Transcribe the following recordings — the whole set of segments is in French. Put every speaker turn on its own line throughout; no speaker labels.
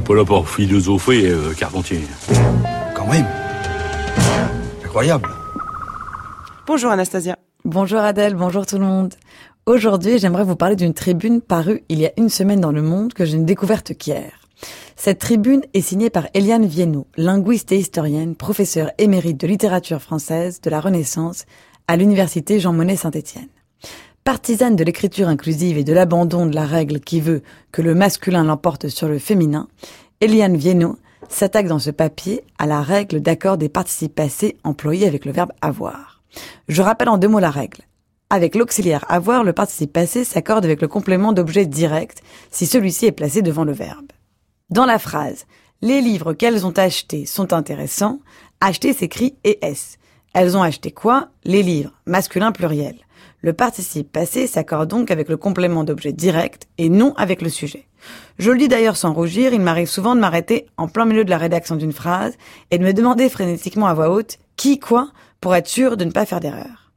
n'est pas là pour philosopher, euh, Carpentier.
Quand même. Incroyable.
Bonjour Anastasia.
Bonjour Adèle, bonjour tout le monde. Aujourd'hui, j'aimerais vous parler d'une tribune parue il y a une semaine dans Le Monde que je n'ai découverte qu'hier. Cette tribune est signée par Eliane Viennot, linguiste et historienne, professeure émérite de littérature française de la Renaissance à l'université Jean Monnet Saint-Étienne. Partisane de l'écriture inclusive et de l'abandon de la règle qui veut que le masculin l'emporte sur le féminin, Eliane Viennot s'attaque dans ce papier à la règle d'accord des participes passés employés avec le verbe avoir. Je rappelle en deux mots la règle. Avec l'auxiliaire avoir, le participe passé s'accorde avec le complément d'objet direct si celui-ci est placé devant le verbe. Dans la phrase Les livres qu'elles ont achetés sont intéressants, acheter s'écrit ES. Elles ont acheté quoi? Les livres, masculin pluriel. Le participe passé s'accorde donc avec le complément d'objet direct et non avec le sujet. Je le dis d'ailleurs sans rougir, il m'arrive souvent de m'arrêter en plein milieu de la rédaction d'une phrase et de me demander frénétiquement à voix haute qui quoi pour être sûr de ne pas faire d'erreur.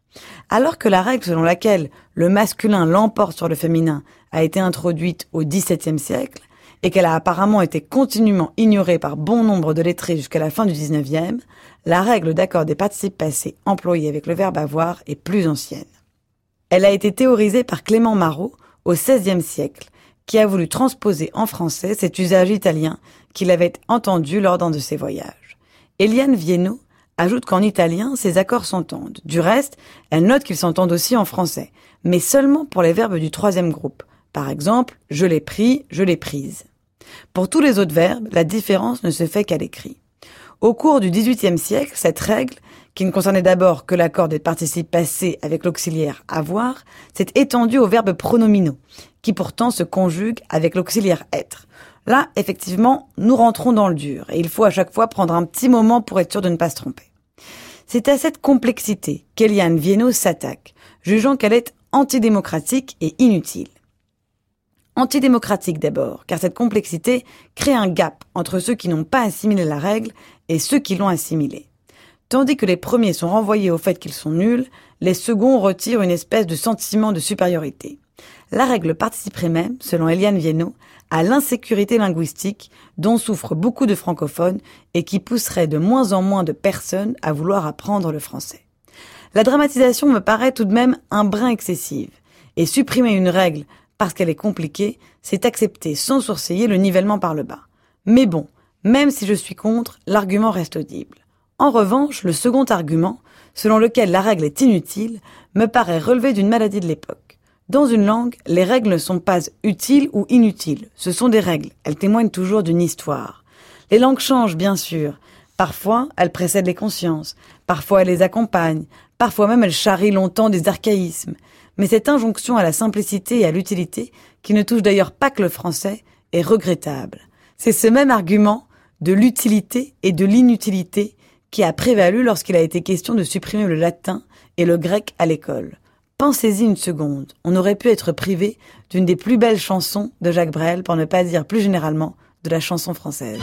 Alors que la règle selon laquelle le masculin l'emporte sur le féminin a été introduite au XVIIe siècle, et qu'elle a apparemment été continuellement ignorée par bon nombre de lettrés jusqu'à la fin du XIXe, la règle d'accord des participes passés employés avec le verbe avoir est plus ancienne. Elle a été théorisée par Clément Marot au XVIe siècle, qui a voulu transposer en français cet usage italien qu'il avait entendu lors d'un de ses voyages. Eliane Viennot ajoute qu'en italien, ces accords s'entendent. Du reste, elle note qu'ils s'entendent aussi en français, mais seulement pour les verbes du troisième groupe. Par exemple, je l'ai pris, je l'ai prise. Pour tous les autres verbes, la différence ne se fait qu'à l'écrit. Au cours du XVIIIe siècle, cette règle, qui ne concernait d'abord que l'accord des participes passés avec l'auxiliaire avoir, s'est étendue aux verbes pronominaux, qui pourtant se conjuguent avec l'auxiliaire être. Là, effectivement, nous rentrons dans le dur, et il faut à chaque fois prendre un petit moment pour être sûr de ne pas se tromper. C'est à cette complexité qu'Eliane Viennot s'attaque, jugeant qu'elle est antidémocratique et inutile. Antidémocratique d'abord, car cette complexité crée un gap entre ceux qui n'ont pas assimilé la règle et ceux qui l'ont assimilée. Tandis que les premiers sont renvoyés au fait qu'ils sont nuls, les seconds retirent une espèce de sentiment de supériorité. La règle participerait même, selon Eliane Viennot, à l'insécurité linguistique dont souffrent beaucoup de francophones et qui pousserait de moins en moins de personnes à vouloir apprendre le français. La dramatisation me paraît tout de même un brin excessive, et supprimer une règle parce qu'elle est compliquée, c'est accepter sans sourciller le nivellement par le bas. Mais bon, même si je suis contre, l'argument reste audible. En revanche, le second argument, selon lequel la règle est inutile, me paraît relever d'une maladie de l'époque. Dans une langue, les règles ne sont pas utiles ou inutiles. Ce sont des règles. Elles témoignent toujours d'une histoire. Les langues changent, bien sûr. Parfois, elles précèdent les consciences. Parfois, elles les accompagnent. Parfois même, elles charrient longtemps des archaïsmes mais cette injonction à la simplicité et à l'utilité, qui ne touche d'ailleurs pas que le français, est regrettable. C'est ce même argument de l'utilité et de l'inutilité qui a prévalu lorsqu'il a été question de supprimer le latin et le grec à l'école. Pensez-y une seconde, on aurait pu être privé d'une des plus belles chansons de Jacques Brel, pour ne pas dire plus généralement de la chanson française.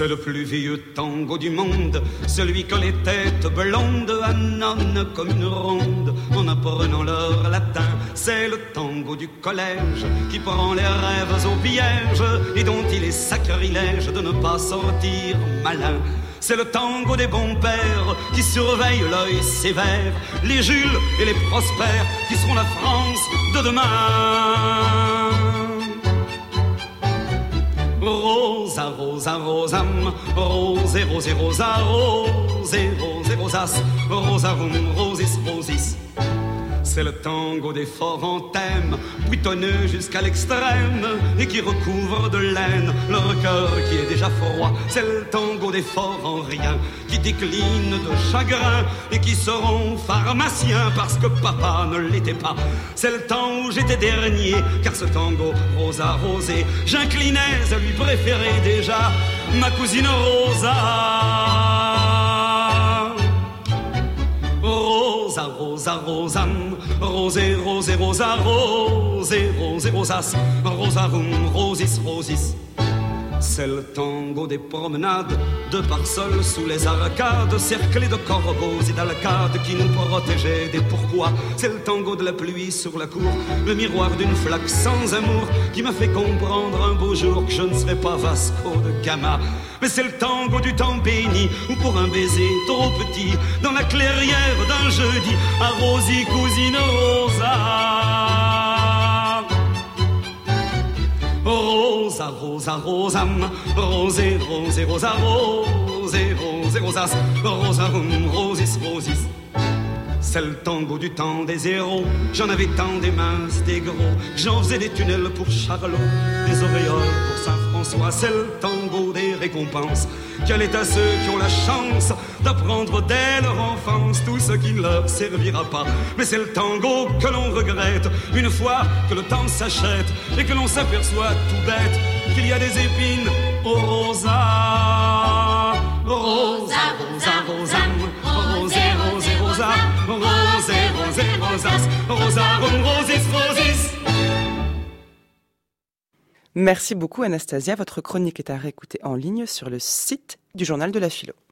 C'est le plus vieux tango du monde, celui que les têtes blondes annonnent comme une ronde en apprenant leur latin. C'est le tango du collège qui prend les rêves au piège et dont il est sacrilège de ne pas sortir malin. C'est le tango des bons pères qui surveillent l'œil sévère, les Jules et les prospères qui seront la France de demain. Rosa, rosa, rosam, rose, rose, rosa, rose, rose, rosas, rosarum, rosis, rosis. C'est le tango des forts en thème, buitonneux jusqu'à l'extrême, et qui recouvre de laine leur cœur qui est déjà froid. C'est le tango des forts en rien, qui décline de chagrin, et qui seront pharmaciens parce que papa ne l'était pas. C'est le temps où j'étais dernier, car ce tango rosa rosé, j'inclinais à lui préférer déjà ma cousine Rosa. Rosa, rosa, rosam, rosé, rosé, rosa, rosé, rosé, rosas, rosarum, rosis, rosis. C'est le tango des promenades, de parsoles sous les arcades, cerclés de corbeaux et d'alcades qui nous protégeaient des pourquoi. C'est le tango de la pluie sur la cour, le miroir d'une flaque sans amour qui m'a fait comprendre un beau jour que je ne serais pas Vasco de Gama. Mais c'est le tango du temps béni, ou pour un baiser trop petit, dans la clairière d'un jeudi, à cousine Rosa. Rosa, rosa, rosam, rosé, rosé, rosa, rosé, rosé, rosas, rosarum, rosis, rosis. C'est le tango du temps des héros. J'en avais tant des minces, des gros. J'en faisais des tunnels pour Charlot, des auréoles pour Saint-François. C'est le tango des récompenses. Quel est à ceux qui ont la chance d'apprendre dès leur enfance tout ce qui ne leur servira pas? Mais c'est le tango que l'on regrette une fois que le temps s'achète et que l'on s'aperçoit tout bête qu'il y a des épines au rosa. Rosa, rosa, rosa, rosé, rosé, rosa, rosé, rosé, rosis, rosis.
Merci beaucoup Anastasia. Votre chronique est à réécouter en ligne sur le site du journal de la philo.